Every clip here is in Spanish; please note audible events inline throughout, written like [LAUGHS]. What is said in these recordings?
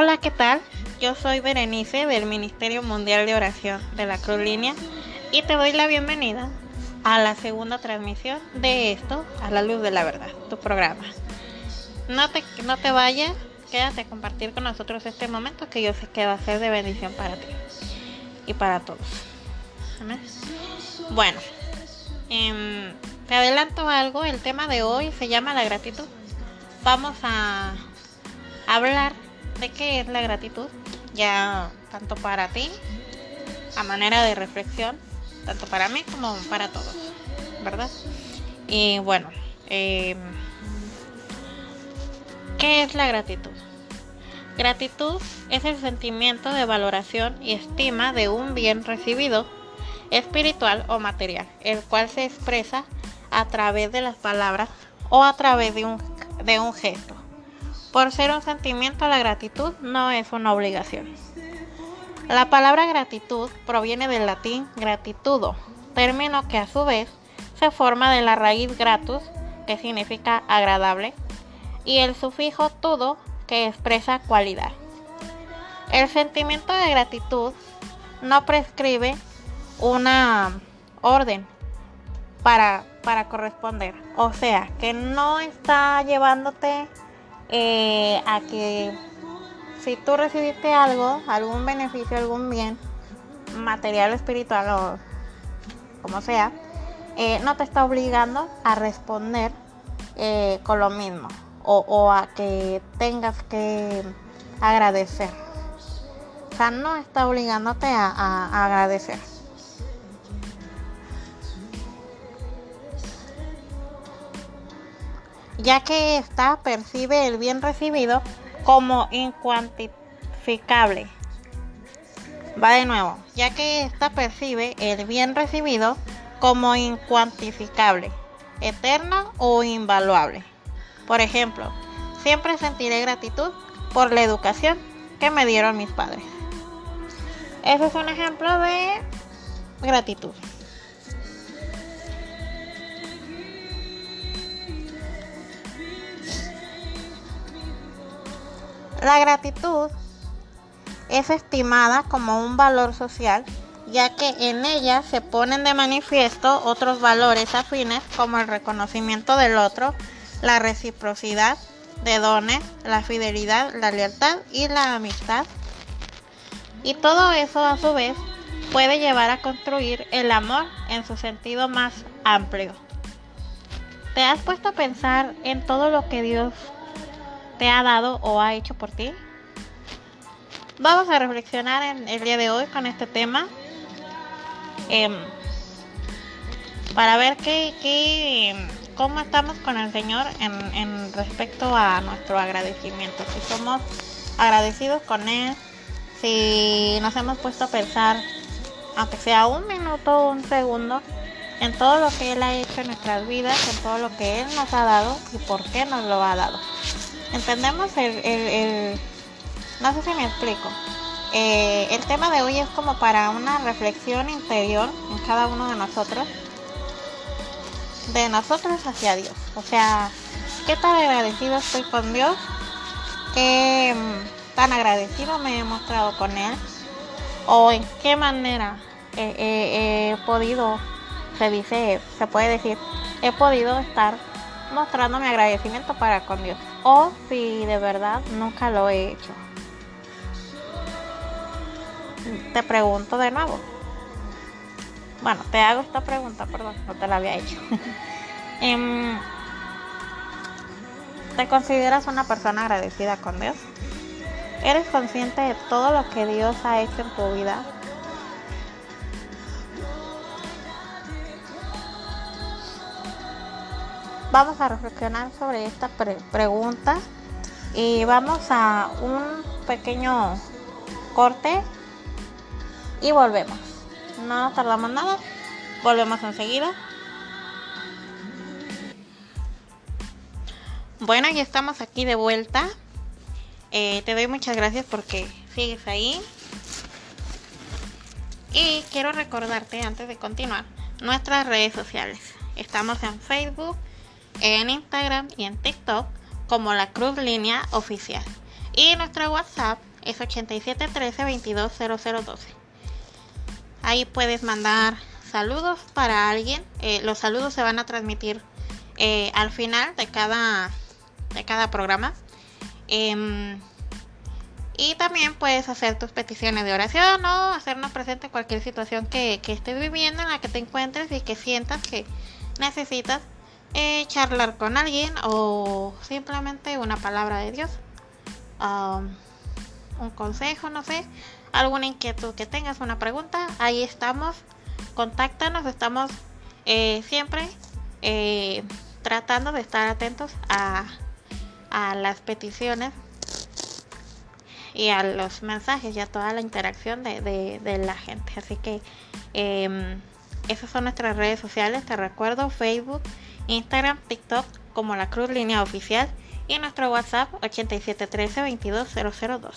Hola, ¿qué tal? Yo soy Berenice del Ministerio Mundial de Oración de la Cruz Línea y te doy la bienvenida a la segunda transmisión de esto, a la luz de la verdad, tu programa. No te, no te vayas, quédate a compartir con nosotros este momento que yo sé que va a ser de bendición para ti y para todos. Amén. Bueno, em, te adelanto algo, el tema de hoy se llama la gratitud. Vamos a hablar de qué es la gratitud, ya tanto para ti, a manera de reflexión, tanto para mí como para todos, ¿verdad? Y bueno, eh, ¿qué es la gratitud? Gratitud es el sentimiento de valoración y estima de un bien recibido, espiritual o material, el cual se expresa a través de las palabras o a través de un, de un gesto. Por ser un sentimiento, la gratitud no es una obligación. La palabra gratitud proviene del latín gratitudo, término que a su vez se forma de la raíz gratus, que significa agradable, y el sufijo tudo, que expresa cualidad. El sentimiento de gratitud no prescribe una orden para, para corresponder, o sea, que no está llevándote eh, a que si tú recibiste algo, algún beneficio, algún bien, material, espiritual o como sea, eh, no te está obligando a responder eh, con lo mismo o, a que tengas que agradecer. O sea, no está obligándote a agradecer. Ya que ésta percibe el bien recibido como incuantificable. Va de nuevo, ya que ésta percibe el bien recibido como incuantificable, eterno o invaluable. Por ejemplo, siempre sentiré gratitud por la educación que me dieron mis padres. Ese es un ejemplo de gratitud. La gratitud es estimada como un valor social, ya que en ella se ponen de manifiesto otros valores afines como el reconocimiento del otro, la reciprocidad de dones, la fidelidad, la lealtad y la amistad. Y todo eso a su vez puede llevar a construir el amor en su sentido más amplio. ¿Te has puesto a pensar en todo lo que Dios te ha dado o ha hecho por ti? Vamos a reflexionar en el día de hoy con este tema em, para ver qué, cómo estamos con el Señor en, en respecto a nuestro agradecimiento. Si somos agradecidos con Él, si nos hemos puesto a pensar, aunque sea un minuto un segundo, en todo lo que Él ha hecho en nuestras vidas, en todo lo que Él nos ha dado y por qué nos lo ha dado entendemos el, no sé si me explico. Eh, el tema de hoy es como para una reflexión interior en cada uno de nosotros, de nosotros hacia Dios. O sea, ¿qué tan agradecido estoy con Dios? ¿Qué mm, tan agradecido me he mostrado con Él? ¿O en qué manera he podido, se dice, se puede decir, he podido estar mostrando mi agradecimiento para con Dios? O si de verdad nunca lo he hecho. Te pregunto de nuevo. Bueno, te hago esta pregunta, perdón, no te la había hecho. [LAUGHS] Em, ¿Te consideras una persona agradecida con Dios? ¿Eres consciente de todo lo que Dios ha hecho en tu vida? Vamos a reflexionar sobre esta pregunta y vamos a un pequeño corte y volvemos. No tardamos nada, volvemos enseguida. Bueno, ya estamos aquí de vuelta. Eh, te doy muchas gracias porque sigues ahí. Y quiero recordarte antes de continuar nuestras redes sociales. Estamos en Facebook, en Instagram y en TikTok como la Cruz Línea Oficial. Y nuestro WhatsApp es 8713-220012. Ahí puedes mandar saludos para alguien. Eh, los saludos se van a transmitir eh, al final de cada, de cada programa. Em, y también puedes hacer tus peticiones de oración o hacernos presente cualquier situación que, estés viviendo, en la que te encuentres y que sientas que necesitas eh, charlar con alguien o simplemente una palabra de Dios. Um, un consejo, no sé, alguna inquietud que tengas, una pregunta, ahí estamos. Contáctanos, estamos eh, siempre eh, tratando de estar atentos a, las peticiones y a los mensajes y a toda la interacción de, la gente. Así que em, esas son nuestras redes sociales, te recuerdo, Facebook, Instagram, TikTok como la Cruz Línea Oficial y nuestro WhatsApp 8713-220012.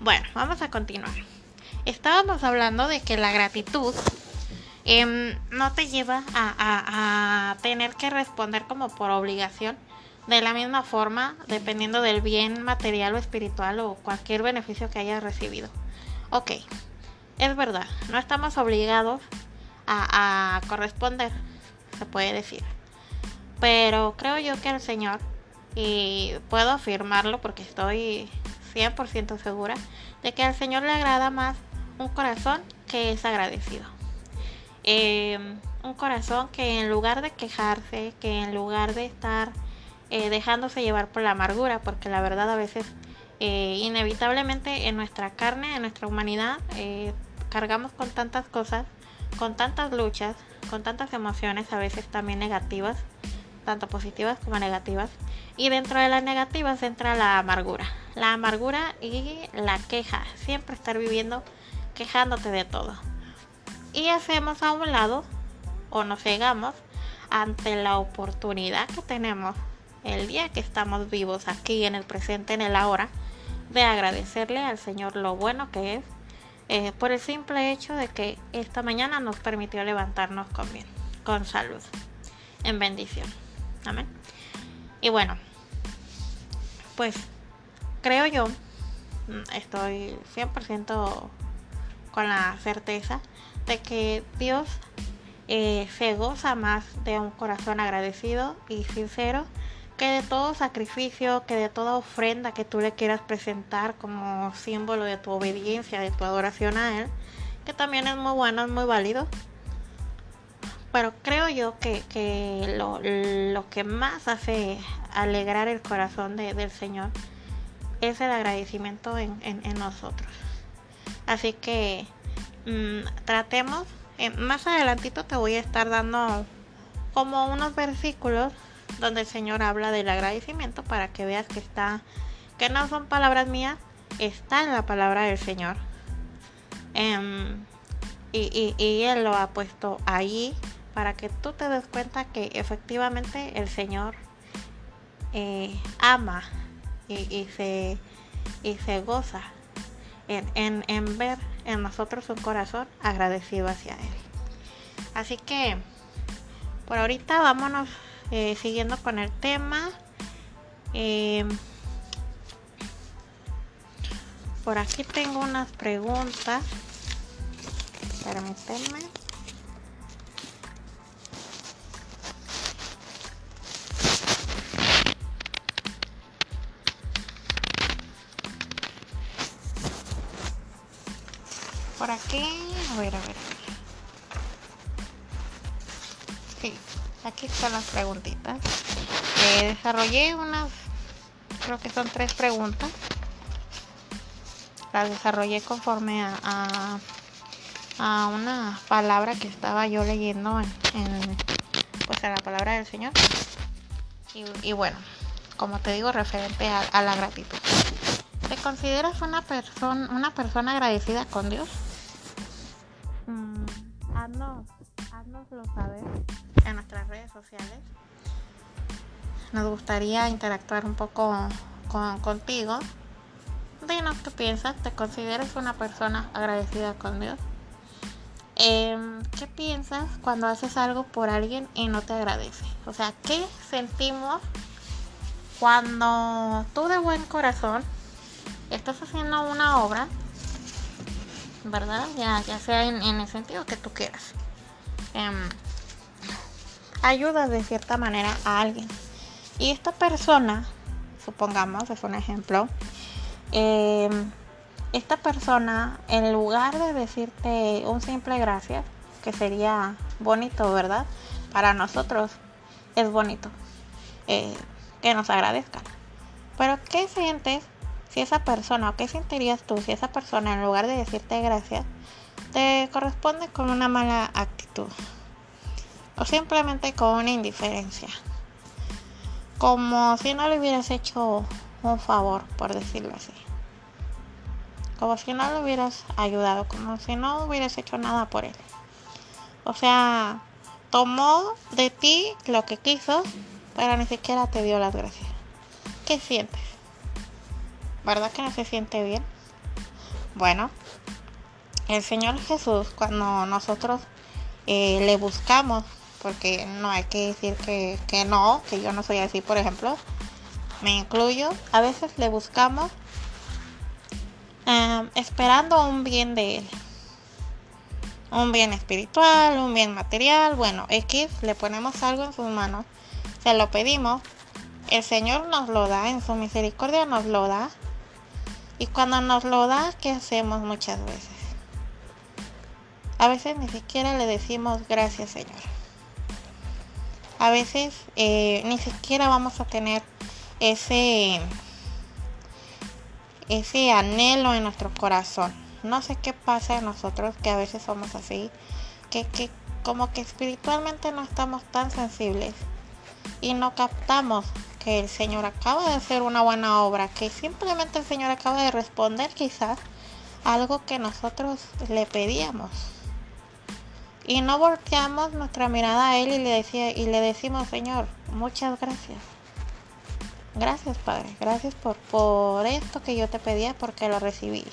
Bueno, vamos a continuar. Estábamos hablando de que la gratitud em, no te lleva a tener que responder como por obligación de la misma forma dependiendo del bien material o espiritual o cualquier beneficio que hayas recibido. Ok, es verdad, no estamos obligados a, corresponder, se puede decir. Pero creo yo que el Señor, y puedo afirmarlo porque estoy 100% segura, de que al Señor le agrada más un corazón que es agradecido. Em, un corazón que en lugar de quejarse, que en lugar de estar eh, dejándose llevar por la amargura, porque la verdad a veces eh, inevitablemente en nuestra carne, en nuestra humanidad, eh, cargamos con tantas cosas, con tantas luchas, con tantas emociones, a veces también negativas, tanto positivas como negativas. Y dentro de las negativas entra la amargura. La amargura y la queja. Siempre estar viviendo quejándote de todo. Y hacemos a un lado o nos cegamos ante la oportunidad que tenemos el día que estamos vivos aquí en el presente, en el ahora, de agradecerle al Señor lo bueno que es, eh, por el simple hecho de que esta mañana nos permitió levantarnos con bien, con salud, en bendición. Amén. Y bueno, pues creo yo, mm, estoy 100% con la certeza de que Dios eh, se goza más de un corazón agradecido y sincero que de todo sacrificio, que de toda ofrenda que tú le quieras presentar como símbolo de tu obediencia, de tu adoración a Él, que también es muy bueno, es muy válido. Pero creo yo que, lo, que más hace alegrar el corazón del Señor es el agradecimiento en, nosotros. Así que mm, tratemos, eh, más adelantito te voy a estar dando como unos versículos donde el Señor habla del agradecimiento para que veas que está, que no son palabras mías, está en la palabra del Señor. Em, y, Él lo ha puesto ahí para que tú te des cuenta que efectivamente el Señor eh, ama y, se, y se goza en, en ver en nosotros un corazón agradecido hacia Él. Así que por ahorita vámonos eh, siguiendo con el tema. Eh, por aquí tengo unas preguntas. Permítanme. Por aquí, a ver, a ver. Aquí están las preguntitas. Eh, desarrollé unas, creo que son tres preguntas. Las desarrollé conforme a, a, una palabra que estaba yo leyendo en, pues en la palabra del Señor. Y, bueno, como te digo, referente a, la gratitud. ¿Te consideras una persona una persona agradecida con Dios? Mm, haznos, haznoslo saber en nuestras redes sociales. Nos gustaría interactuar un poco con, contigo. Dinos qué piensas, ¿te consideras una persona agradecida con Dios? Em, ¿Qué piensas cuando haces algo por alguien y no te agradece? O sea, ¿qué sentimos cuando tú de buen corazón estás haciendo una obra, ¿verdad? Ya, ya sea en, el sentido que tú quieras. Em, ayudas de cierta manera a alguien. Y esta persona, supongamos, es un ejemplo, em, esta persona, en lugar de decirte un simple gracias, que sería bonito, ¿verdad? Para nosotros es bonito eh, que nos agradezcan. Pero ¿qué sientes si esa persona, o qué sentirías tú si esa persona, en lugar de decirte gracias, te corresponde con una mala actitud? O simplemente con una indiferencia. Como si no le hubieras hecho un favor, por decirlo así. Como si no le hubieras ayudado, como si no hubieras hecho nada por él. O sea, tomó de ti lo que quiso, pero ni siquiera te dio las gracias. ¿Qué sientes? ¿Verdad que no se siente bien? Bueno, el Señor Jesús, cuando nosotros eh, le buscamos, porque no hay que decir que, que no, que yo no soy así, por ejemplo, me incluyo, a veces le buscamos eh, esperando un bien de Él. Un bien espiritual, un bien material, bueno, X, le ponemos algo en sus manos, se lo pedimos, el Señor nos lo da, en su misericordia nos lo da. Y cuando nos lo da, ¿qué hacemos muchas veces? A veces ni siquiera le decimos gracias Señor. A veces eh, ni siquiera vamos a tener ese ese anhelo en nuestro corazón. No sé qué pasa en nosotros que a veces somos así, que, que como que espiritualmente no estamos tan sensibles y no captamos que el Señor acaba de hacer una buena obra, que simplemente el Señor acaba de responder quizás algo que nosotros le pedíamos. Y no volteamos nuestra mirada a Él y le, decía, y le decimos, Señor, muchas gracias. Gracias, Padre. Gracias por, por esto que yo te pedía porque lo recibí.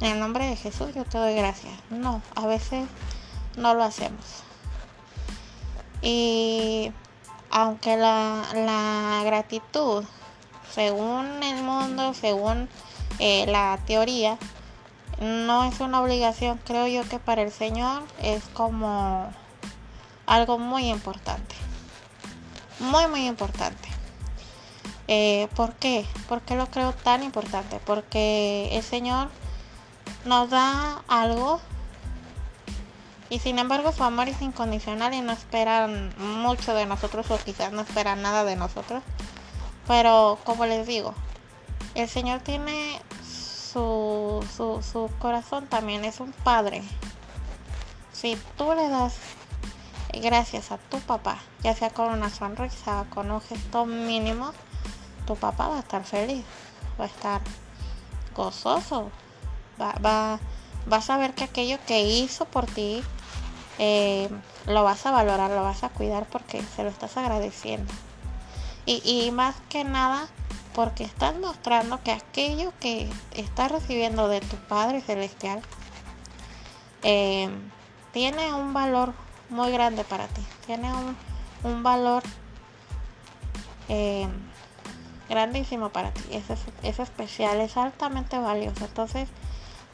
En el nombre de Jesús yo te doy gracias. No, a veces no lo hacemos. Y aunque la, gratitud, según el mundo, según eh, la teoría, no es una obligación, creo yo que para el Señor es como algo muy importante. Muy, muy importante. Eh, ¿Por qué? ¿Por qué lo creo tan importante? Porque el Señor nos da algo y sin embargo su amor es incondicional y no esperan mucho de nosotros o quizás no esperan nada de nosotros. Pero como les digo, el Señor tiene su, su, su corazón también, es un padre. Si tú le das gracias a tu papá, ya sea con una sonrisa con un gesto mínimo, tu papá va a estar feliz, va a estar gozoso, va, va, vas a ver que aquello que hizo por ti eh, lo vas a valorar, lo vas a cuidar porque se lo estás agradeciendo. Y, y más que nada porque estás mostrando que aquello que estás recibiendo de tu Padre Celestial eh, tiene un valor muy grande para ti, tiene un, un valor eh, grandísimo para ti, es, es especial, es altamente valioso. Entonces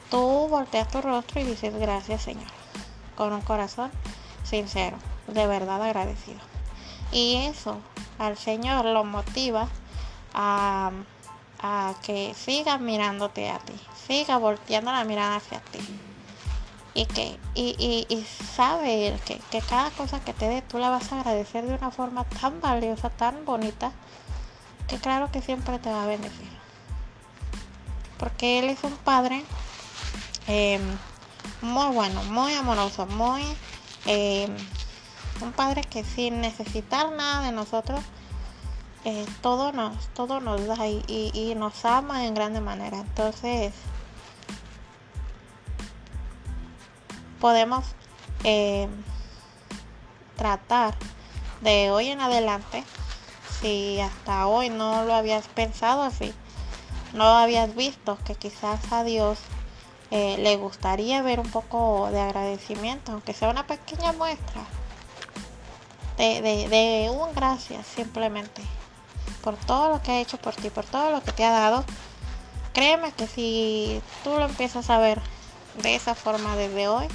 tú volteas tu rostro y dices gracias Señor, con un corazón sincero, de verdad agradecido. Y eso al Señor lo motiva a, que siga mirándote a ti, siga volteando la mirada hacia ti. Y que y, y, y que, que cada cosa que te dé tú la vas a agradecer de una forma tan valiosa, tan bonita, que claro que siempre te va a bendecir. Porque Él es un Padre em, muy bueno, muy amoroso, muy... Em, un Padre que sin necesitar nada de nosotros, eh, todo, nos, todo nos da y, nos ama en grande manera. Entonces, podemos em, tratar de hoy en adelante si hasta hoy no lo habías pensado así, no habías visto que quizás a Dios eh, le gustaría ver un poco de agradecimiento, aunque sea una pequeña muestra de, de un gracias simplemente por todo lo que ha hecho por ti, por todo lo que te ha dado, créeme que si tú lo empiezas a ver de esa forma desde hoy,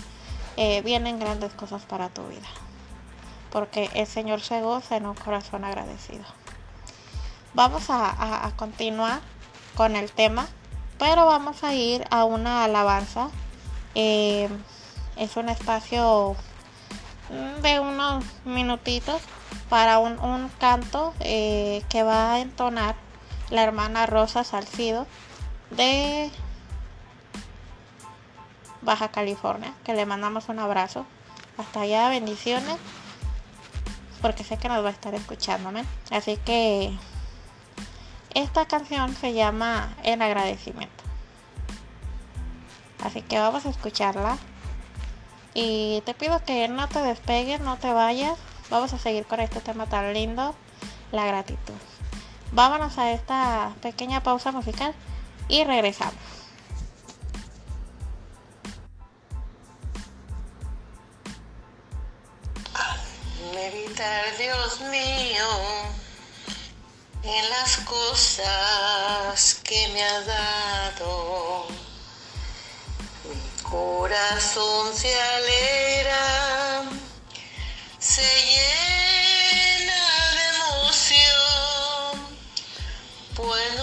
eh, vienen grandes cosas para tu vida. Porque el Señor se goza en un corazón agradecido. Vamos a, continuar con el tema, pero vamos a ir a una alabanza. Eh, es un espacio de unos minutitos para un, canto eh, que va a entonar la hermana Rosa Salcido de Baja California, que le mandamos un abrazo. Hasta allá, bendiciones, porque sé que nos va a estar escuchándome. Así que esta canción se llama En agradecimiento. Así que vamos a escucharla. Y te pido que no te despegues, no te vayas. Vamos a seguir con este tema tan lindo, la gratitud. Vámonos a esta pequeña pausa musical y regresamos. meditar, Dios mío, en las cosas que me has dado. Mi corazón se alegra, se llena de emoción, pues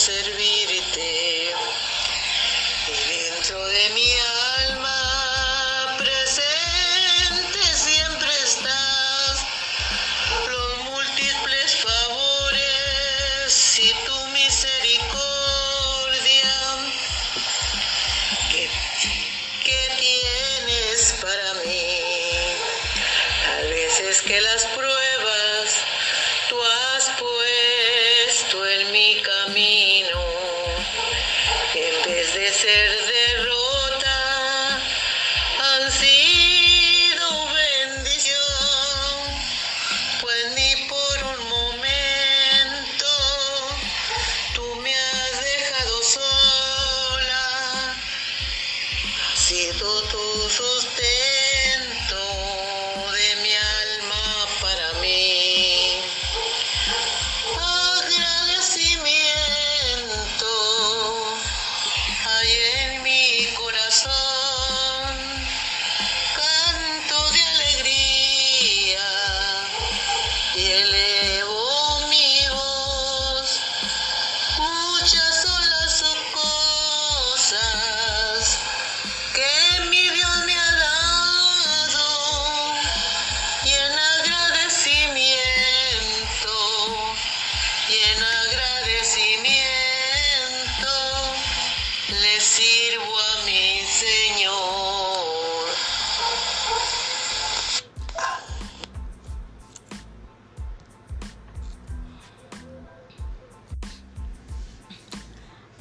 tu sustento de mi mí.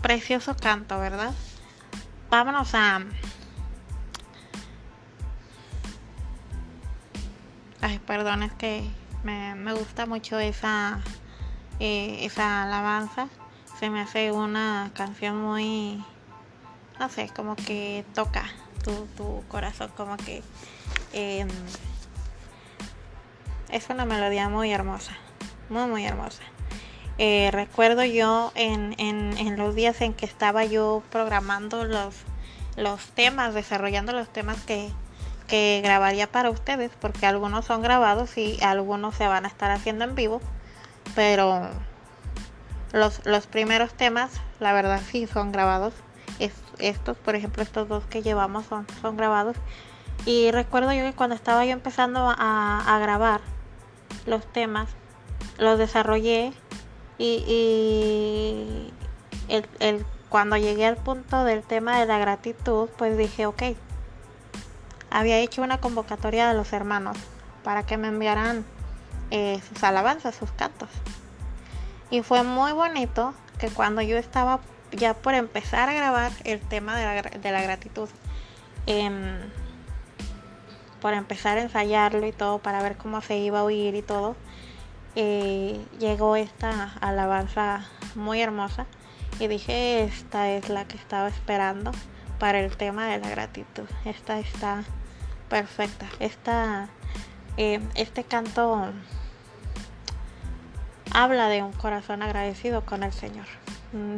Precioso canto, ¿verdad? Vámonos a... Ay, perdón, es que me, me gusta mucho esa, eh, esa alabanza. Se me hace una canción muy, no sé, como que toca tu, tu corazón, como que eh, es una melodía muy hermosa, muy, muy hermosa. Eh, recuerdo yo en, en, en, los días en que estaba yo programando los, los temas, desarrollando los temas que, que grabaría para ustedes, porque algunos son grabados y algunos se van a estar haciendo en vivo, pero los, los primeros temas, la verdad sí son grabados. Es, estos, por ejemplo, estos dos que llevamos son, son grabados. Y recuerdo yo que cuando estaba yo empezando a, a grabar los temas, los desarrollé y, el, el, cuando llegué al punto del tema de la gratitud, pues dije, ok, había hecho una convocatoria de los hermanos para que me enviaran eh, sus alabanzas, sus cantos. Y fue muy bonito que cuando yo estaba ya por empezar a grabar el tema de la, de la gratitud, eh, por empezar a ensayarlo y todo, para ver cómo se iba a oír y todo, llegó esta alabanza muy hermosa y dije, esta es la que estaba esperando para el tema de la gratitud. Esta está perfecta. Esta, eh, este canto habla de un corazón agradecido con el Señor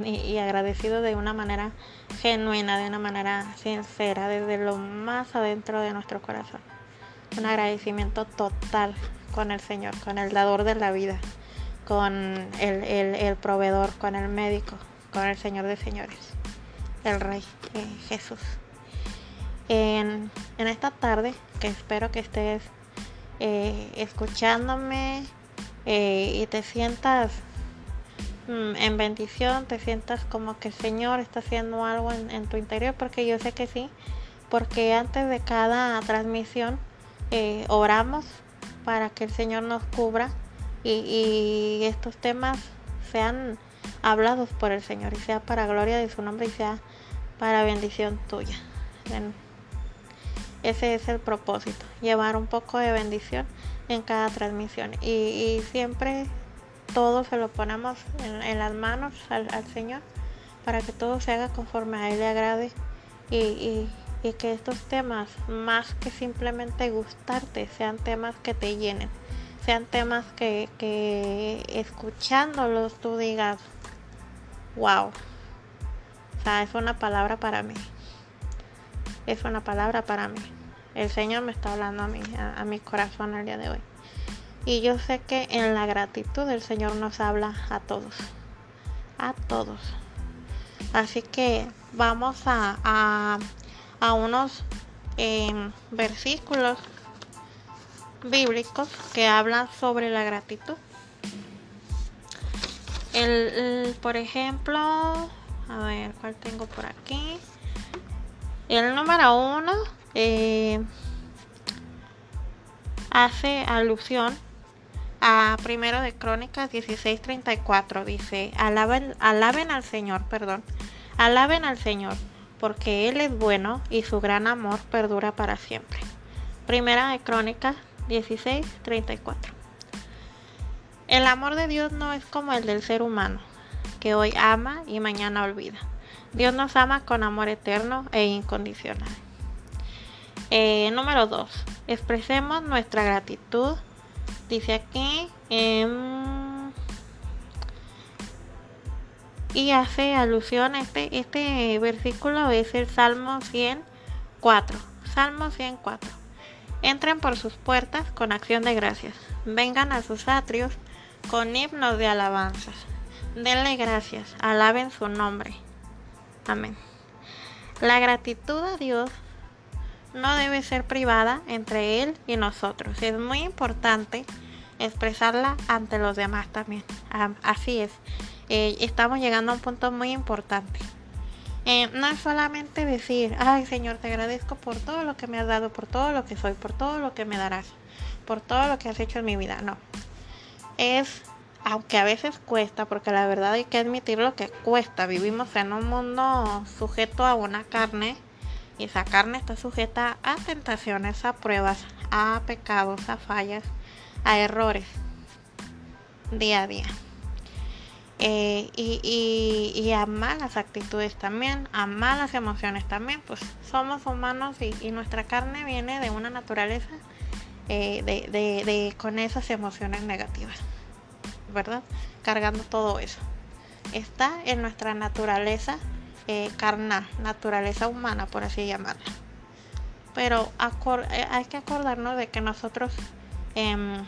y, y, agradecido de una manera genuina, de una manera sincera, desde lo más adentro de nuestro corazón. Un agradecimiento total con el Señor, con el dador de la vida, con el, el, proveedor, con el médico, con el Señor de señores, el Rey eh, Jesús. En, en, esta tarde, que espero que estés eh, escuchándome eh, y te sientas mm, en bendición, te sientas como que el Señor está haciendo algo en, tu interior, porque yo sé que sí, porque antes de cada transmisión oramos para que el Señor nos cubra y, estos temas sean hablados por el Señor y sea para gloria de su nombre y sea para bendición tuya. Ese es el propósito, llevar un poco de bendición en cada transmisión y, siempre todo se lo ponemos en, las manos al, Señor para que todo se haga conforme a Él le agrade y, y que estos temas, más que simplemente gustarte, sean temas que te llenen, sean temas que, que escuchándolos tú digas, wow, o sea, es una palabra para mí, es una palabra para mí. El Señor me está hablando a mí, a, mi corazón el día de hoy. Y yo sé que en la gratitud el Señor nos habla a todos, a todos. Así que vamos a a unos eh, versículos bíblicos que hablan sobre la gratitud. El, por ejemplo, a ver, ¿cuál tengo por aquí? El número uno eh, hace alusión a primero de Crónicas 16:34. Dice, alaben, alaben al Señor, perdón, alaben al Señor porque Él es bueno y su gran amor perdura para siempre. Primera de Crónicas 16, 34. El amor de Dios no es como el del ser humano, que hoy ama y mañana olvida. Dios nos ama con amor eterno e incondicional. Eh, número 2. Expresemos nuestra gratitud. Dice aquí. Y hace alusión a este, este versículo es el Salmo 104. Salmo 104. Entren por sus puertas con acción de gracias. Vengan a sus atrios con himnos de alabanzas. Denle gracias. Alaben su nombre. Amén. La gratitud a Dios no debe ser privada entre Él y nosotros. Es muy importante expresarla ante los demás también. Así es eh, estamos llegando a un punto muy importante. Eh, no es solamente decir, ay Señor, te agradezco por todo lo que me has dado, por todo lo que soy, por todo lo que me darás, por todo lo que has hecho en mi vida. No. Es aunque a veces cuesta, porque la verdad hay que admitir lo que cuesta. Vivimos en un mundo sujeto a una carne y esa carne está sujeta a tentaciones, a pruebas, a pecados, a fallas, a errores día a día. Eh, y, a malas actitudes también, a malas emociones también, pues somos humanos y, nuestra carne viene de una naturaleza eh, de, con esas emociones negativas, ¿verdad? Cargando todo eso. Está en nuestra naturaleza eh, carnal, naturaleza humana, por así llamarla. Pero hay que acordarnos de que nosotros, em,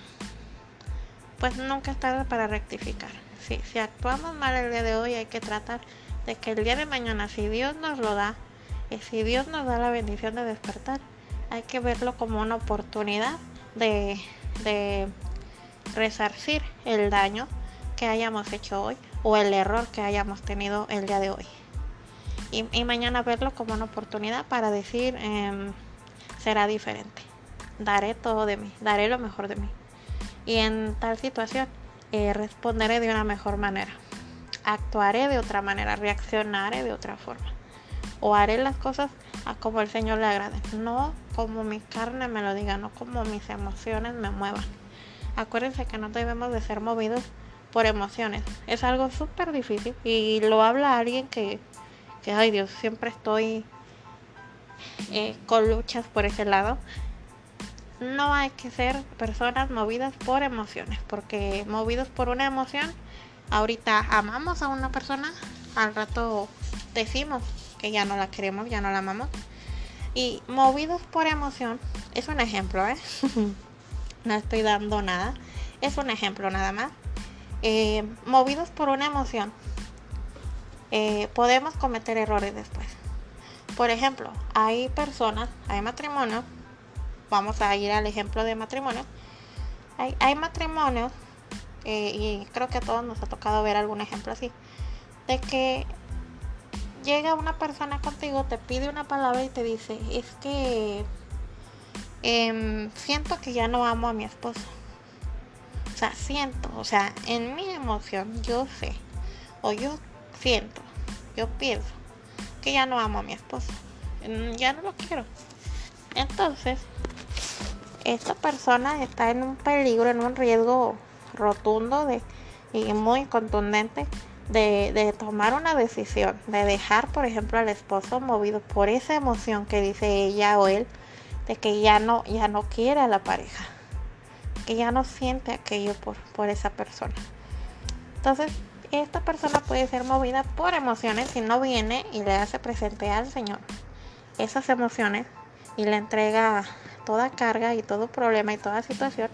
pues nunca es para rectificar si, actuamos mal el día de hoy, hay que tratar de que el día de mañana, si Dios nos lo da, y si Dios nos da la bendición de despertar, hay que verlo como una oportunidad de, resarcir el daño que hayamos hecho hoy o el error que hayamos tenido el día de hoy. Y, mañana verlo como una oportunidad para decir, em, será diferente. Daré todo de mí, daré lo mejor de mí. Y en tal situación, eh, responderé de una mejor manera, actuaré de otra manera, reaccionaré de otra forma. O haré las cosas a como el Señor le agrade, no como mi carne me lo diga, no como mis emociones me muevan. Acuérdense que no debemos de ser movidos por emociones. Es algo súper difícil y lo habla alguien que, que, ay Dios, siempre estoy eh, con luchas por ese lado no hay que ser personas movidas por emociones, porque movidos por una emoción, ahorita amamos a una persona, al rato decimos que ya no la queremos, ya no la amamos. Y movidos por emoción, es un ejemplo, ¿eh? [LAUGHS] no estoy dando nada, es un ejemplo nada más. Eh, movidos por una emoción, eh, podemos cometer errores después. Por ejemplo, hay personas, hay matrimonios vamos a ir al ejemplo de matrimonio. Hay, matrimonios, eh, y creo que a todos nos ha tocado ver algún ejemplo así, de que llega una persona contigo, te pide una palabra y te dice, es que em, siento que ya no amo a mi esposo. O sea, siento, o sea, en mi emoción yo sé, o yo siento, yo pienso que ya no amo a mi esposo. Ya no lo quiero. Entonces, esta persona está en un peligro, en un riesgo rotundo de, y muy contundente de, tomar una decisión, de dejar, por ejemplo, al esposo movido por esa emoción que dice ella o él, de que ya no, ya no quiere a la pareja, que ya no siente aquello por, por esa persona. Entonces, esta persona puede ser movida por emociones si no viene y le hace presente al Señor esas emociones y le entrega toda carga y todo problema y toda situación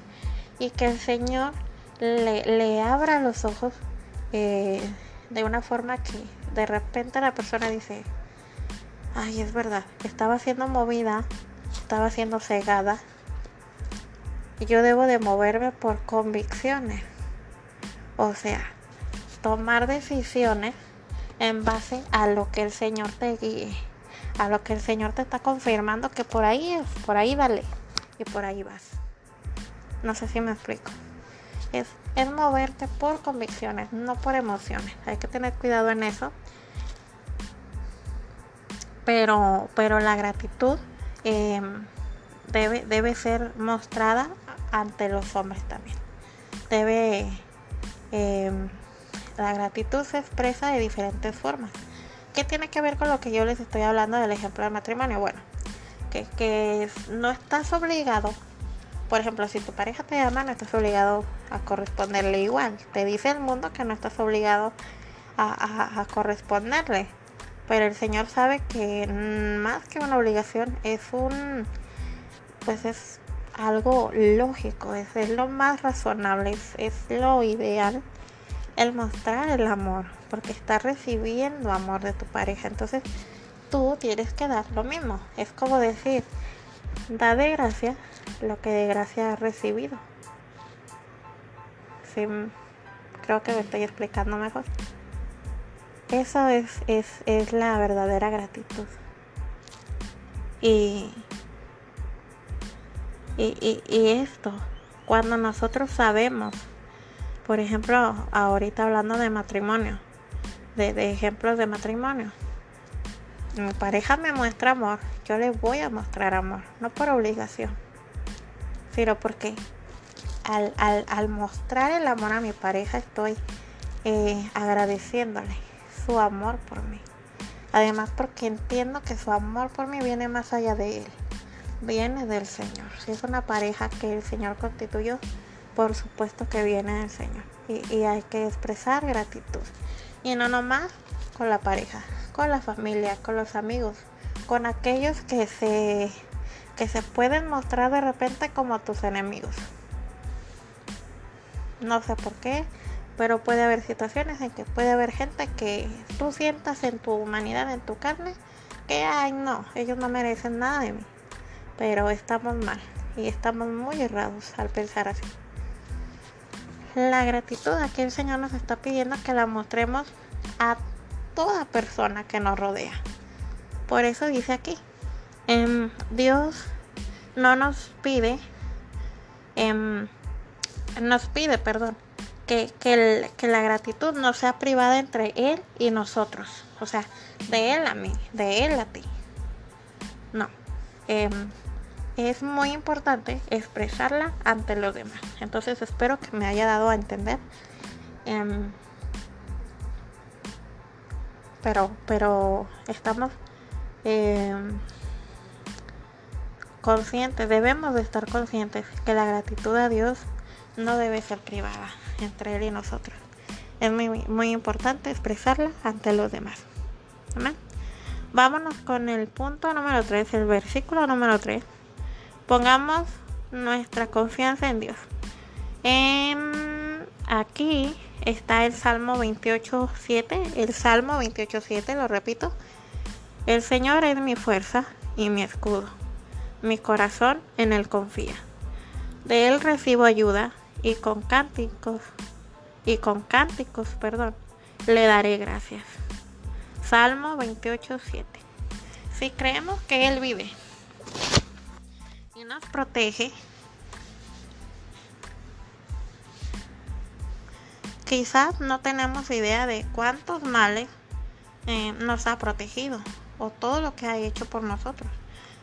y que el Señor le, abra los ojos eh, de una forma que de repente la persona dice, ay, es verdad, estaba siendo movida, estaba siendo cegada y yo debo de moverme por convicciones. O sea, tomar decisiones en base a lo que el Señor te guíe a lo que el Señor te está confirmando que por ahí es, por ahí dale y por ahí vas. No sé si me explico. Es, es moverte por convicciones, no por emociones. Hay que tener cuidado en eso. Pero, pero la gratitud em, debe, debe ser mostrada ante los hombres también. Debe, em, la gratitud se expresa de diferentes formas. ¿Qué tiene que ver con lo que yo les estoy hablando del ejemplo del matrimonio? Bueno, que, no estás obligado, por ejemplo, si tu pareja te ama, no estás obligado a corresponderle igual. Te dice el mundo que no estás obligado a, corresponderle. Pero el Señor sabe que más que una obligación es un, pues es algo lógico, es, lo más razonable, es lo ideal el mostrar el amor, porque estás recibiendo amor de tu pareja. Entonces tú tienes que dar lo mismo. Es como decir, da de gracia lo que de gracia has recibido. Sí, creo que me estoy explicando mejor. Eso es, es, es la verdadera gratitud. Y, y, y esto, cuando nosotros sabemos por ejemplo, ahorita hablando de matrimonio, de, ejemplos de matrimonio. Mi pareja me muestra amor, yo le voy a mostrar amor, no por obligación, sino porque al, al, al mostrar el amor a mi pareja estoy eh, agradeciéndole su amor por mí. Además porque entiendo que su amor por mí viene más allá de él, viene del Señor. Si es una pareja que el Señor constituyó, por supuesto que viene del Señor. Y, y hay que expresar gratitud. Y no nomás con la pareja, con la familia, con los amigos, con aquellos que se, que se pueden mostrar de repente como tus enemigos. No sé por qué, pero puede haber situaciones en que puede haber gente que tú sientas en tu humanidad, en tu carne, que, ay, no, ellos no merecen nada de mí. Pero estamos mal y estamos muy errados al pensar así. La gratitud aquí el Señor nos está pidiendo que la mostremos a toda persona que nos rodea. Por eso dice aquí, em, Dios no nos pide, em, nos pide, perdón, que, que, la gratitud no sea privada entre Él y nosotros. O sea, de Él a mí, de Él a ti. No. Eh, es muy importante expresarla ante los demás. Entonces espero que me haya dado a entender. Eh, pero, pero estamos eh, conscientes, debemos de estar conscientes que la gratitud a Dios no debe ser privada entre Él y nosotros. Es muy, muy importante expresarla ante los demás. Amén. Vámonos con el punto número 3, el versículo número 3. Pongamos nuestra confianza en Dios. En, aquí está el Salmo 28.7. El Salmo 28.7, lo repito. El Señor es mi fuerza y mi escudo. Mi corazón en Él confía. De Él recibo ayuda y con cánticos y con cánticos, perdón, le daré gracias. Salmo 28:7. Si creemos que él vive nos protege, quizás no tenemos idea de cuántos males eh, nos ha protegido o todo lo que ha hecho por nosotros.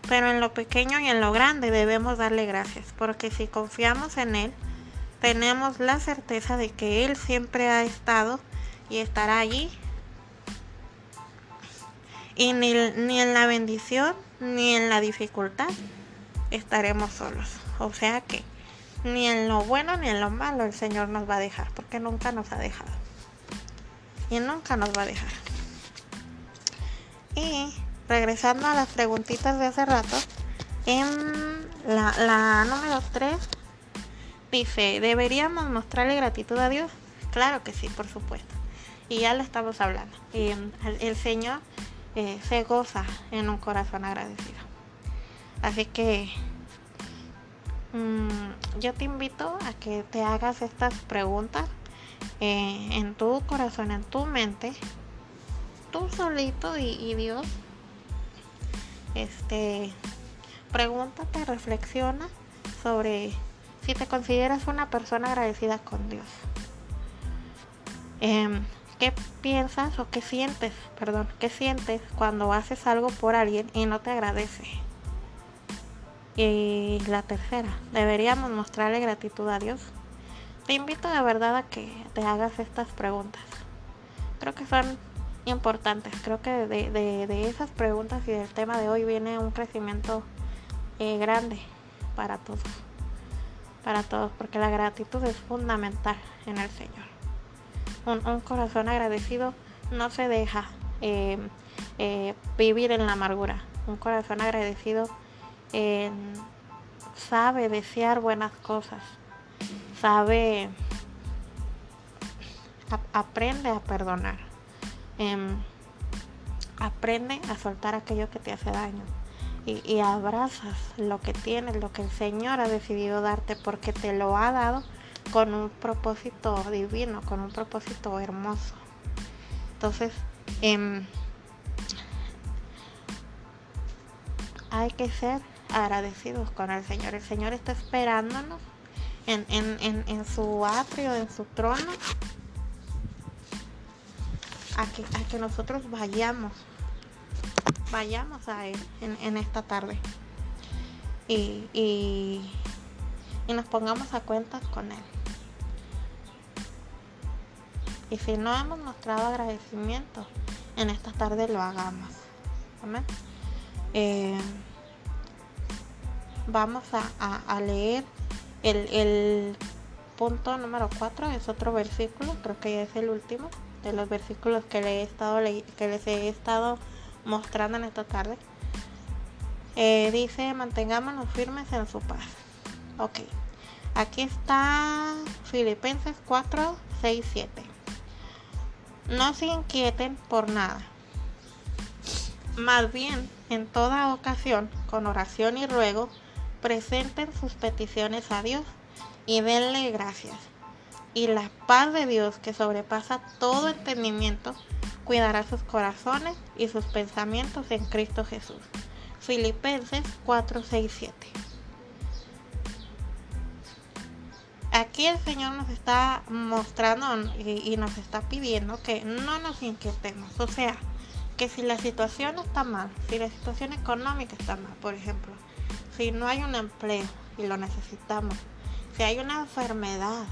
Pero en lo pequeño y en lo grande debemos darle gracias, porque si confiamos en Él, tenemos la certeza de que Él siempre ha estado y estará allí. Y ni, en la bendición ni en la dificultad estaremos solos. O sea que ni en lo bueno ni en lo malo el Señor nos va a dejar, porque nunca nos ha dejado. Y nunca nos va a dejar. Y regresando a las preguntitas de hace rato, en la, número 3 Dice, ¿deberíamos mostrarle gratitud a Dios? Claro que sí, por supuesto. Y ya lo estamos hablando. Y el, el Señor eh, se goza en un corazón agradecido. Así que mmm, yo te invito a que te hagas estas preguntas eh, en tu corazón, en tu mente, tú solito y, Dios. Este, pregúntate, reflexiona sobre si te consideras una persona agradecida con Dios. Eh, ¿Qué piensas o qué sientes, perdón, qué sientes cuando haces algo por alguien y no te agradece? Y la tercera, ¿deberíamos mostrarle gratitud a Dios? Te invito de verdad a que te hagas estas preguntas. Creo que son importantes. Creo que de, de, esas preguntas y del tema de hoy viene un crecimiento eh, grande para todos para todos, porque la gratitud es fundamental en el Señor. Un, un corazón agradecido no se deja eh, eh, vivir en la amargura. Un corazón agradecido sabe desear buenas cosas, sabe, aprende a perdonar, em, aprende a soltar aquello que te hace daño y, abrazas lo que tienes, lo que el Señor ha decidido darte porque te lo ha dado con un propósito divino, con un propósito hermoso. Entonces, eh, hay que ser agradecidos con el Señor. El Señor está esperándonos en, en, en, su atrio, en su trono, a que, a que nosotros vayamos, vayamos a Él en, esta tarde y, y, y nos pongamos a cuentas con Él. Y si no hemos mostrado agradecimiento, en esta tarde lo hagamos. Amén. Eh, vamos a, leer el, punto número 4, es otro versículo, creo que es el último de los versículos que, le he estado que les he estado mostrando en esta tarde. Eh, dice, mantengámonos firmes en su paz. Ok, aquí está Filipenses 4, 6, 7. No se inquieten por nada. Más bien, en toda ocasión, con oración y ruego, presenten sus peticiones a Dios y denle gracias. Y la paz de Dios, que sobrepasa todo entendimiento, cuidará sus corazones y sus pensamientos en Cristo Jesús. Filipenses 4, 6, 7. Aquí el Señor nos está mostrando y, nos está pidiendo que no nos inquietemos. O sea, que si la situación está mal, si la situación económica está mal, por ejemplo, si no hay un empleo y lo necesitamos, si hay una enfermedad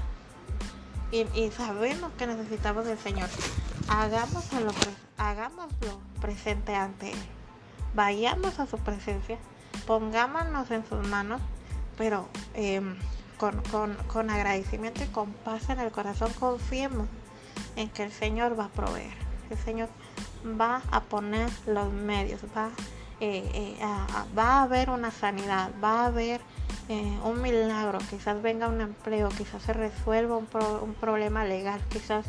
y, sabemos que necesitamos del Señor, hagámoslo, hagámoslo presente ante Él. Vayamos a su presencia, pongámonos en sus manos, pero em, con, con agradecimiento y con paz en el corazón confiemos en que el Señor va a proveer. El Señor va a poner los medios, va eh, eh, va a haber una sanidad, va a haber eh, un milagro, quizás venga un empleo, quizás se resuelva un, problema legal, quizás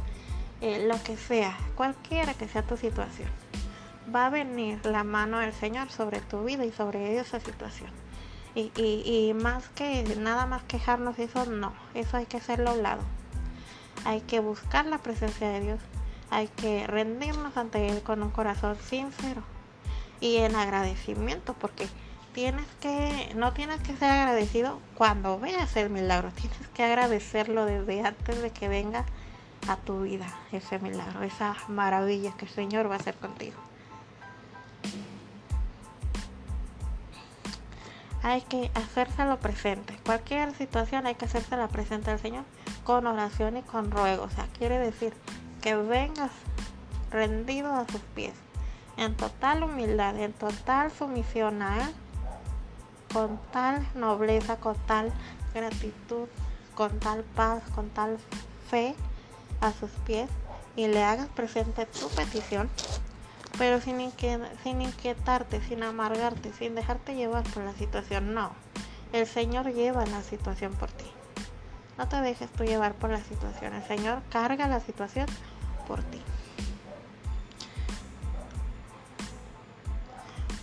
lo que sea, cualquiera que sea tu situación. Va a venir la mano del Señor sobre tu vida y sobre esa situación. Y, y, más que nada más quejarnos, eso no, eso hay que hacerlo a un lado. Hay que buscar la presencia de Dios, hay que rendirnos ante Él con un corazón sincero y en agradecimiento, porque tienes que, no tienes que ser agradecido cuando veas el milagro, tienes que agradecerlo desde antes de que venga a tu vida ese milagro, esa maravilla que el Señor va a hacer contigo. Hay que hacérselo presente. Cualquier situación hay que hacérsela presente al Señor con oración y con ruego. O sea, quiere decir que vengas rendido a sus pies en total humildad, en total sumisión a Él, con tal nobleza, con tal gratitud, con tal paz, con tal fe a sus pies y le hagas presente tu petición, pero sin, sin inquietarte, sin amargarte, sin dejarte llevar por la situación. No, el Señor lleva la situación por ti. No te dejes tú llevar por la situación. El Señor carga la situación por ti.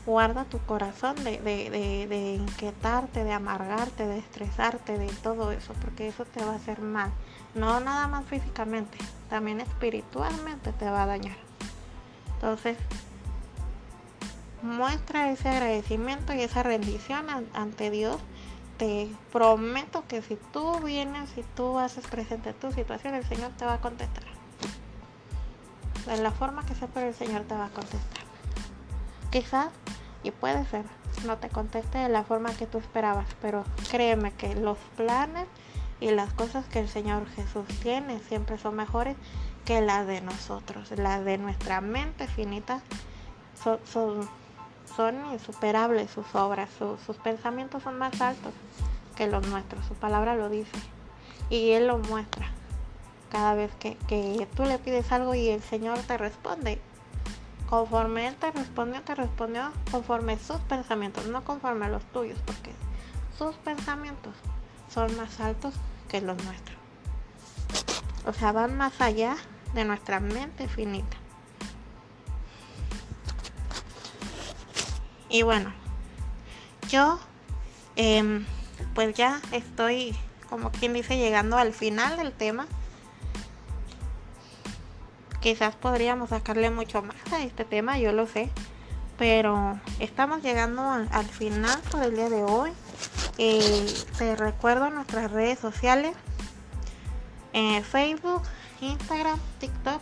Guarda tu corazón de, de, inquietarte, de amargarte, de estresarte, de todo eso, porque eso te va a hacer mal. No nada más físicamente, también espiritualmente te va a dañar. Entonces, muestra ese agradecimiento y esa rendición ante Dios. Te prometo que si tú vienes, si tú haces presente tu situación, el Señor te va a contestar. De la forma que sea, pero el Señor te va a contestar. Quizás y puede ser, no te conteste de la forma que tú esperabas, pero créeme que los planes y las cosas que el Señor Jesús tiene siempre son mejores que las de nosotros. Las de nuestra mente finita son, insuperables sus obras, sus pensamientos son más altos que los nuestros. Su palabra lo dice y Él lo muestra. Cada vez que tú le pides algo y el Señor te responde, Conforme él te respondió, te respondió conforme sus pensamientos, no conforme a los tuyos, porque sus pensamientos son más altos que los nuestros. O sea, van más allá de nuestra mente finita. Y bueno, yo em, pues ya estoy, como quien dice, llegando al final del tema quizás podríamos sacarle mucho más a este tema, yo lo sé. Pero estamos llegando al, final por el día de hoy. Y te recuerdo nuestras redes sociales, en Facebook, Instagram, TikTok.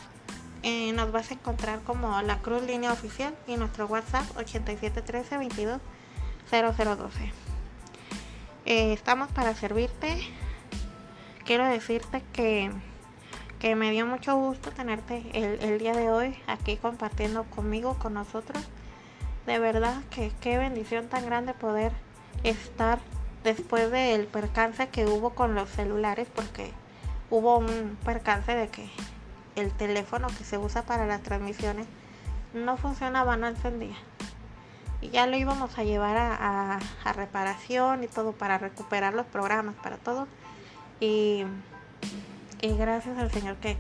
Eh, nos vas a encontrar como la Cruz Línea Oficial y nuestro WhatsApp 8713 22 0012. estamos para servirte. Quiero decirte que, que, me dio mucho gusto tenerte el, el día de hoy aquí compartiendo conmigo, con nosotros. De verdad que qué bendición tan grande poder estar después del percance que hubo con los celulares, porque hubo un percance de que el teléfono que se usa para las transmisiones no funcionaba, no encendía. Y ya lo íbamos a llevar a, reparación y todo para recuperar los programas, para todo. Y, y gracias al Señor que,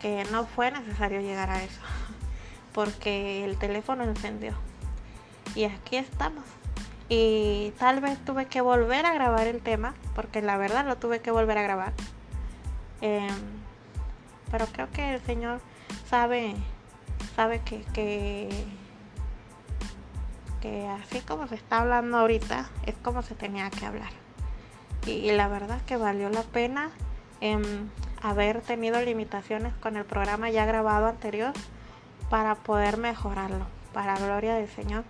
que no fue necesario llegar a eso, [LAUGHS] porque el teléfono encendió. Y aquí estamos. Y tal vez tuve que volver a grabar el tema, porque la verdad lo tuve que volver a grabar. Em, pero creo que el Señor sabe, sabe que, que, que, así como se está hablando ahorita, es como se tenía que hablar. Y, la verdad que valió la pena em, haber tenido limitaciones con el programa ya grabado anterior para poder mejorarlo, para gloria del Señor.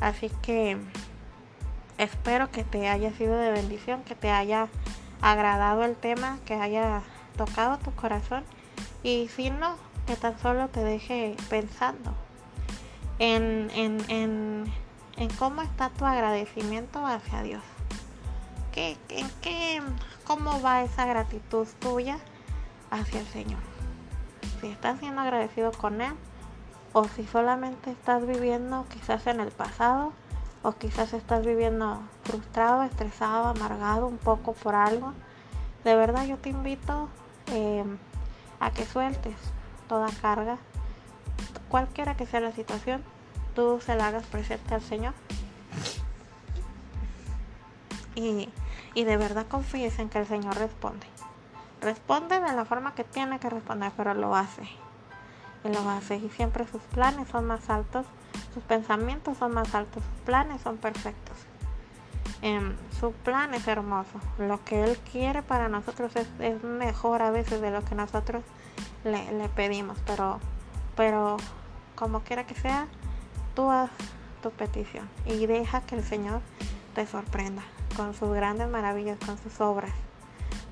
Así que espero que te haya sido de bendición, que te haya agradado el tema, que haya tocado tu corazón y si no, que tan solo te deje pensando en, en, cómo está tu agradecimiento hacia Dios. ¿Qué, qué, ¿Cómo va esa gratitud tuya hacia el Señor? Si estás siendo agradecido con Él o si solamente estás viviendo quizás en el pasado o quizás estás viviendo frustrado, estresado, amargado un poco por algo, de verdad yo te invito eh, a que sueltes toda carga, cualquiera que sea la situación, tú se la hagas presente al Señor. Y, y de verdad confíes en que el Señor responde. Responde de la forma que tiene que responder, pero lo hace. Y lo hace. Y siempre sus planes son más altos sus pensamientos son más altos, sus planes son perfectos. Em, su plan es hermoso. Lo que Él quiere para nosotros es, mejor a veces de lo que nosotros le, pedimos. Pero, pero como quiera que sea, tú haz tu petición y deja que el Señor te sorprenda con sus grandes maravillas, con sus obras,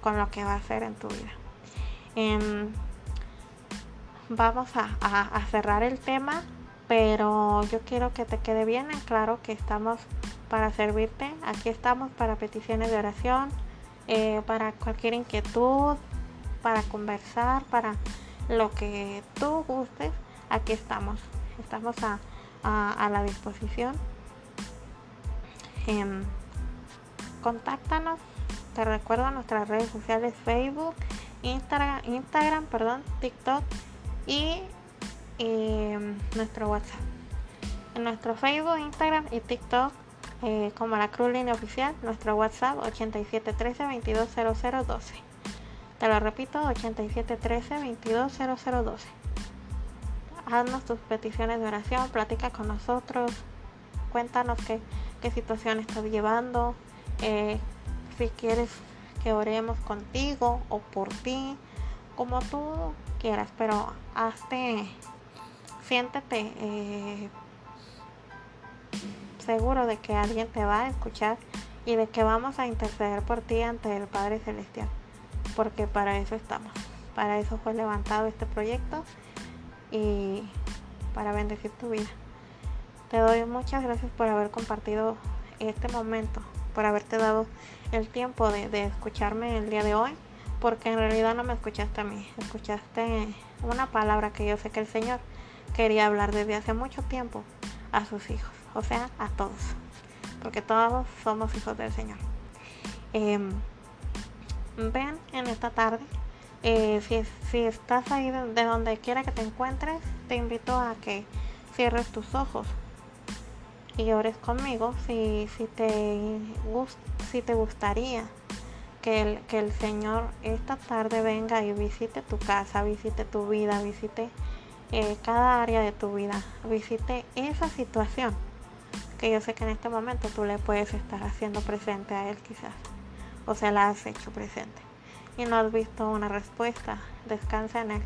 con lo que va a hacer en tu vida. Em, vamos a cerrar el tema pero yo quiero que te quede bien en claro que estamos para servirte. Aquí estamos para peticiones de oración, eh, para cualquier inquietud, para conversar, para lo que tú gustes. Aquí estamos. Estamos a, la disposición. Em, contáctanos. Te recuerdo nuestras redes sociales Facebook, Instagram, Instagram perdón, TikTok y Em, nuestro WhatsApp. En nuestro Facebook, Instagram y TikTok, eh, como la Cruz Línea Oficial, nuestro WhatsApp 8713-220012. Te lo repito, 8713-220012. Haznos tus peticiones de oración, platica con nosotros, cuéntanos qué, qué situación estás llevando, eh, si quieres que oremos contigo o por ti, como tú quieras, pero hazte siéntete eh, seguro de que alguien te va a escuchar y de que vamos a interceder por ti ante el Padre Celestial, porque para eso estamos, para eso fue levantado este proyecto y para bendecir tu vida. Te doy muchas gracias por haber compartido este momento, por haberte dado el tiempo de, de escucharme el día de hoy, porque en realidad no me escuchaste a mí, escuchaste una palabra que yo sé que el Señor quería hablar desde hace mucho tiempo a sus hijos, o sea, a todos, porque todos somos hijos del Señor. Em, ven en esta tarde, eh, si, estás ahí de, donde quiera que te encuentres, te invito a que cierres tus ojos y ores conmigo si, si, te, si te gustaría que el, que el Señor esta tarde venga y visite tu casa, visite tu vida, visite eh, cada área de tu vida, visite esa situación que yo sé que en este momento tú le puedes estar haciendo presente a él quizás, o se la has hecho presente y no has visto una respuesta, descansa en él.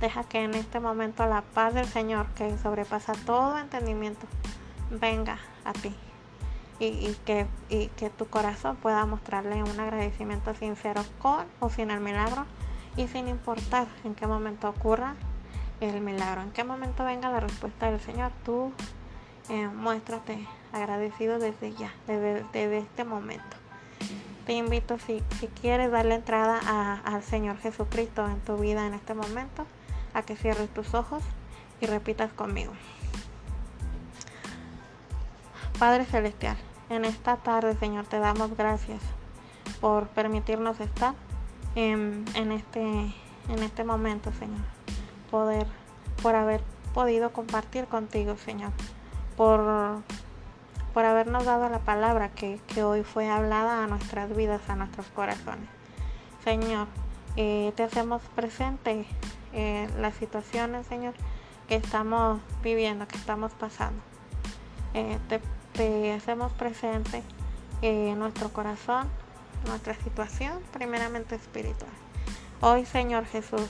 Deja que en este momento la paz del Señor, que sobrepasa todo entendimiento, venga a ti y, que, tu corazón pueda mostrarle un agradecimiento sincero con o sin el milagro y sin importar en qué momento ocurra el milagro, en qué momento venga la respuesta del Señor, tú eh, muéstrate agradecido desde ya, desde, este momento. Te invito si quieres darle entrada al Señor Jesucristo en tu vida en este momento, a que cierres tus ojos y repitas conmigo. Padre Celestial, en esta tarde, Señor, te damos gracias por permitirnos estar en, este, en este momento, Señor. Poder, por haber podido compartir contigo, Señor. Por, por habernos dado la palabra que, hoy fue hablada a nuestras vidas, a nuestros corazones. Señor, eh, te hacemos presente eh, las situaciones, Señor, que estamos viviendo, que estamos pasando. Eh, te te hacemos presente en nuestro corazón, nuestra situación, primeramente espiritual. Hoy, Señor Jesús,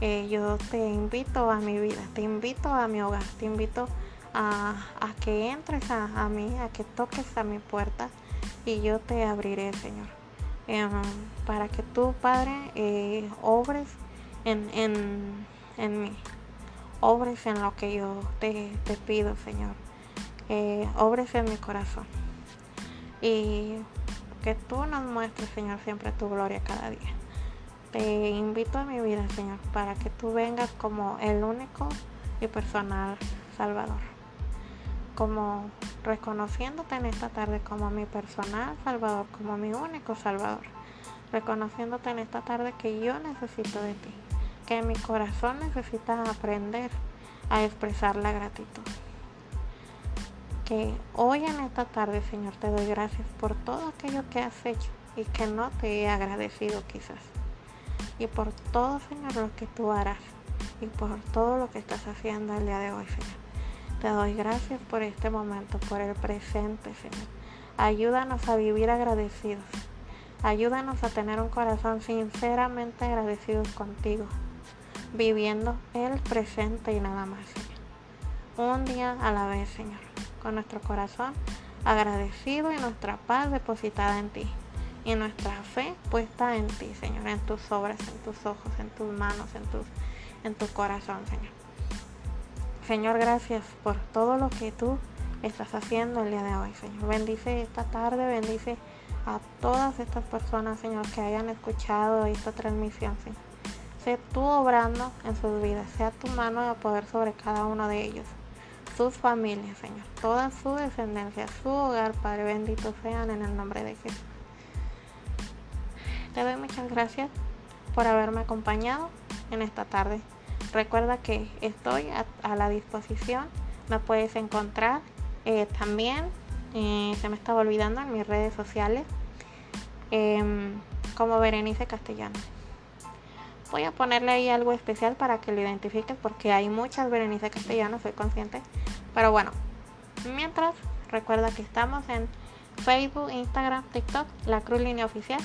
eh, yo te invito a mi vida, te invito a mi hogar, te invito a, que entres a, mí, a que toques a mi puerta y yo te abriré, Señor. Em, para que tú, Padre, eh, obres en, en, mí, obres en lo que yo te, te pido, Señor eh, obres en mi corazón. Y que tú nos muestres, Señor, siempre tu gloria cada día. Te invito a mi vida, Señor, para que tú vengas como el único y personal Salvador. Como reconociéndote en esta tarde como mi personal Salvador, como mi único Salvador. Reconociéndote en esta tarde que yo necesito de ti, que mi corazón necesita aprender a expresar la gratitud que hoy en esta tarde, Señor, te doy gracias por todo aquello que has hecho y que no te he agradecido quizás. Y por todo, Señor, lo que tú harás y por todo lo que estás haciendo el día de hoy, Señor. Te doy gracias por este momento, por el presente, Señor. Ayúdanos a vivir agradecidos. Ayúdanos a tener un corazón sinceramente agradecidos contigo, viviendo el presente y nada más, Señor. Un día a la vez, Señor con nuestro corazón agradecido y nuestra paz depositada en ti. Y nuestra fe puesta en ti, Señor, en tus obras, en tus ojos, en tus manos, en, tus, en tu corazón, Señor. Señor, gracias por todo lo que tú estás haciendo el día de hoy, Señor. Bendice esta tarde, bendice a todas estas personas, Señor, que hayan escuchado esta transmisión, Señor. Sé tú obrando en sus vidas, sea tu mano de poder sobre cada uno de ellos sus familias, Señor, toda su descendencia, su hogar, Padre bendito sean en el nombre de Jesús. Te doy muchas gracias por haberme acompañado en esta tarde. Recuerda que estoy a, la disposición, me puedes encontrar eh, también, eh, se me estaba olvidando en mis redes sociales, em, como Berenice Castellano. Voy a ponerle ahí algo especial para que lo identifiques porque hay muchas Berenice Castellanos, soy consciente. Pero bueno, mientras recuerda que estamos en Facebook, Instagram, TikTok, La Cruz Línea Oficial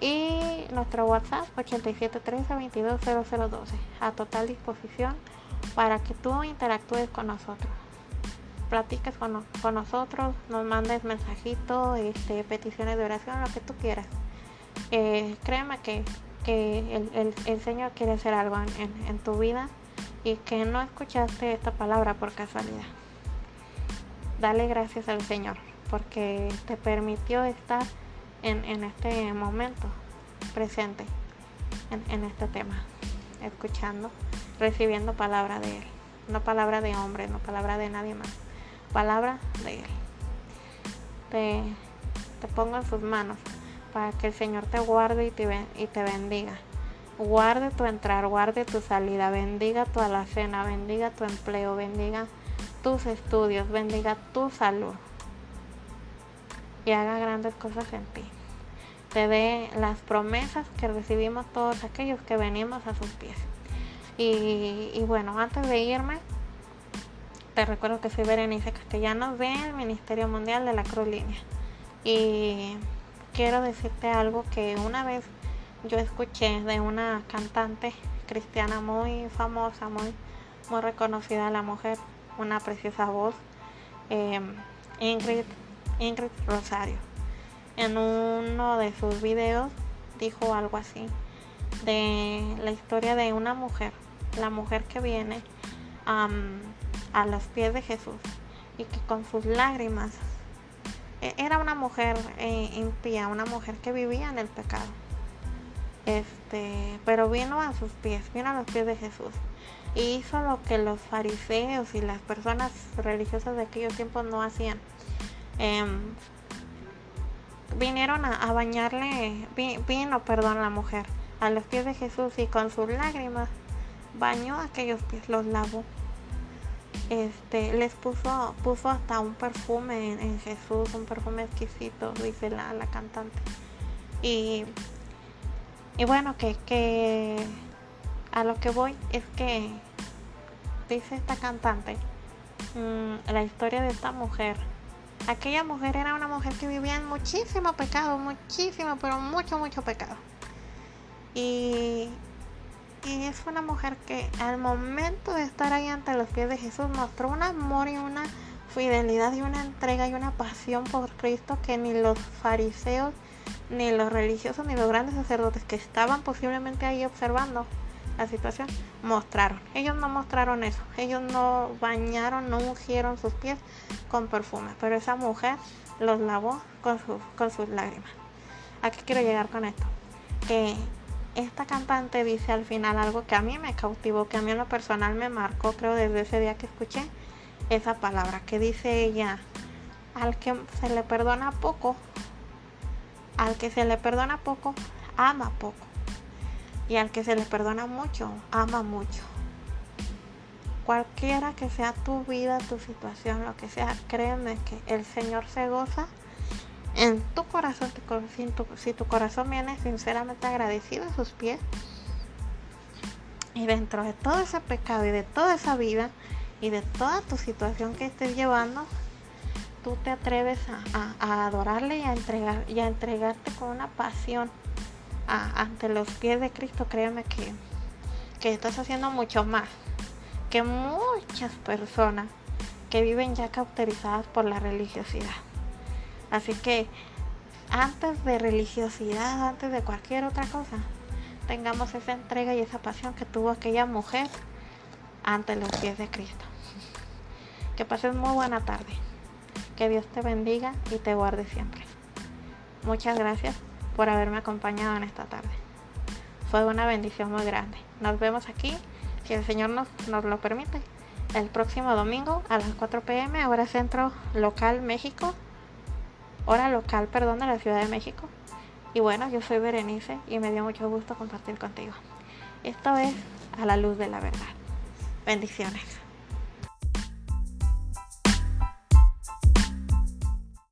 y nuestro WhatsApp 8713-220012 a total disposición para que tú interactúes con nosotros. Platiques con, nosotros, nos mandes mensajitos, este, peticiones de oración, lo que tú quieras. Eh, créeme que el, Señor quiere hacer algo en, tu vida y que no escuchaste esta palabra por casualidad. Dale gracias al Señor porque te permitió estar en, este momento presente en, este tema, escuchando, recibiendo palabra de Él. No palabra de hombre, no palabra de nadie más. Palabra de Él. Te, te pongo en sus manos para que el Señor te guarde y te, bendiga. Guarde tu entrar, guarde tu salida, bendiga tu alacena, bendiga tu empleo, bendiga tus estudios, bendiga tu salud y haga grandes cosas en ti. Te dé las promesas que recibimos todos aquellos que venimos a sus pies. Y, y bueno, antes de irme, Te recuerdo que soy Berenice Castellanos del Ministerio Mundial de la Cruz Línea. Y quiero decirte algo que una vez yo escuché de una cantante cristiana muy famosa, muy, muy reconocida, la mujer, una preciosa voz, eh, Ingrid, Ingrid Rosario. En uno de sus videos dijo algo así, de la historia de una mujer, la mujer que viene a los pies de Jesús y que con sus lágrimas era una mujer eh, impía, una mujer que vivía en el pecado. Este, pero vino a sus pies, vino a los pies de Jesús y hizo lo que los fariseos y las personas religiosas de aquellos tiempos no hacían. Em, vinieron a, bañarle, vino, perdón, la mujer a los pies de Jesús y con sus lágrimas bañó aquellos pies, los lavó este, les puso, puso hasta un perfume en, Jesús, un perfume exquisito, dice la, la cantante. Y, y bueno, que, que a lo que voy es que dice esta cantante mm, la historia de esta mujer. Aquella mujer era una mujer que vivía en muchísimo pecado, muchísimo, pero mucho, mucho pecado. Y, y es una mujer que al momento de estar ahí ante los pies de Jesús mostró un amor y una fidelidad y una entrega y una pasión por Cristo que ni los fariseos, ni los religiosos, ni los grandes sacerdotes que estaban posiblemente ahí observando la situación mostraron. Ellos no mostraron eso. Ellos no bañaron, no ungieron sus pies con perfume. Pero esa mujer los lavó con, sus, con sus lágrimas. ¿A qué quiero llegar con esto? Que esta cantante dice al final algo que a mí me cautivó, que a mí en lo personal me marcó, creo, desde ese día que escuché esa palabra, que dice ella, al que se le perdona poco, al que se le perdona poco, ama poco. Y al que se le perdona mucho, ama mucho. Cualquiera que sea tu vida, tu situación, lo que sea, créeme que el Señor se goza en tu corazón, si tu, corazón viene sinceramente agradecido a sus pies, y dentro de todo ese pecado y de toda esa vida y de toda tu situación que estés llevando, tú te atreves a, adorarle y a, entregar, y entregarte con una pasión ante los pies de Cristo, créeme que, que estás haciendo mucho más que muchas personas que viven ya cauterizadas por la religiosidad. Así que antes de religiosidad, antes de cualquier otra cosa, tengamos esa entrega y esa pasión que tuvo aquella mujer ante los pies de Cristo. [LAUGHS] Que pases muy buena tarde. Que Dios te bendiga y te guarde siempre. Muchas gracias por haberme acompañado en esta tarde. Fue una bendición muy grande. Nos vemos aquí, si el Señor nos, lo permite, el próximo domingo a las 4 pm, hora centro local México hora local, perdón, de la Ciudad de México. Y bueno, yo soy Berenice y me dio mucho gusto compartir contigo. Esto es A la luz de la verdad. Bendiciones.